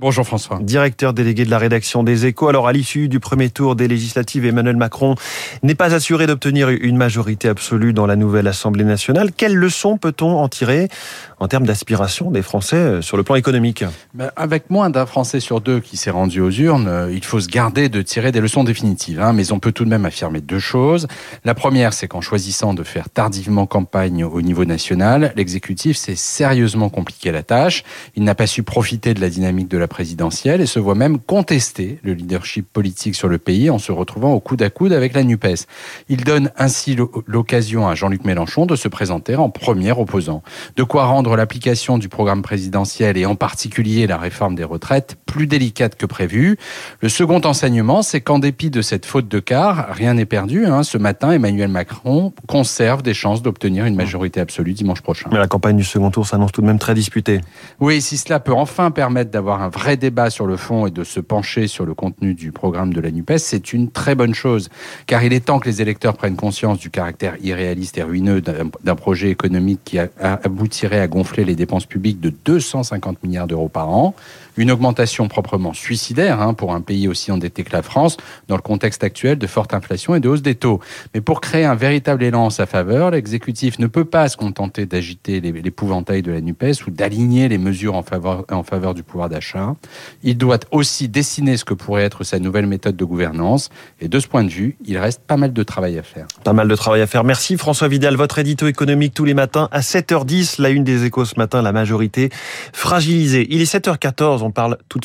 Bonjour François. Directeur délégué de la rédaction des Échos. Alors à l'issue du premier tour des législatives, Emmanuel Macron n'est pas assuré d'obtenir une majorité absolue dans la nouvelle Assemblée nationale. Quelles leçons peut-on en tirer en termes d'aspiration des Français euh, sur le plan économique? Ben, Avec moins d'un Français sur deux qui s'est rendu aux urnes, euh, il faut se garder de tirer des leçons définitives. Hein, mais on peut tout de même affirmer deux choses. La première, c'est qu'en choisissant de faire tardivement campagne au niveau national, l'exécutif s'est sérieusement compliqué la tâche. Il n'a pas su profiter de la dynamique de la présidentielle et se voit même contester le leadership politique sur le pays en se retrouvant au coude à coude avec la NUPES. Il donne ainsi l'occasion à Jean-Luc Mélenchon de se présenter en premier opposant. De quoi rendre l'application du programme présidentiel et en particulier la réforme des retraites plus délicate que prévu. Le second enseignement, c'est qu'en dépit de cette faute de quart, rien n'est perdu. Hein. Ce matin, Emmanuel Macron conserve des chances d'obtenir une majorité absolue dimanche prochain. Mais la campagne du second tour s'annonce tout de même très disputée. Oui, si cela peut enfin permettre d'avoir un vrai débat sur le fond et de se pencher sur le contenu du programme de la NUPES, c'est une très bonne chose. Car il est temps que les électeurs prennent conscience du caractère irréaliste et ruineux d'un projet économique qui aboutirait à gonfler les dépenses publiques de 250 milliards d'euros par an, une augmentation proprement suicidaire hein, pour un pays aussi endetté que la France, dans le contexte actuel de forte inflation et de hausse des taux. Mais pour créer un véritable élan en sa faveur, l'exécutif ne peut pas se contenter d'agiter l'épouvantail de la NUPES ou d'aligner les mesures en faveur, en faveur du pouvoir d'achat. Il doit aussi dessiner ce que pourrait être sa nouvelle méthode de gouvernance. Et de ce point de vue, il reste pas mal de travail à faire. Pas mal de travail à faire. Merci François Vidal, votre édito économique tous les matins à 7h10, la une des échos ce matin, la majorité fragilisée. Il est 7h14, on parle tout de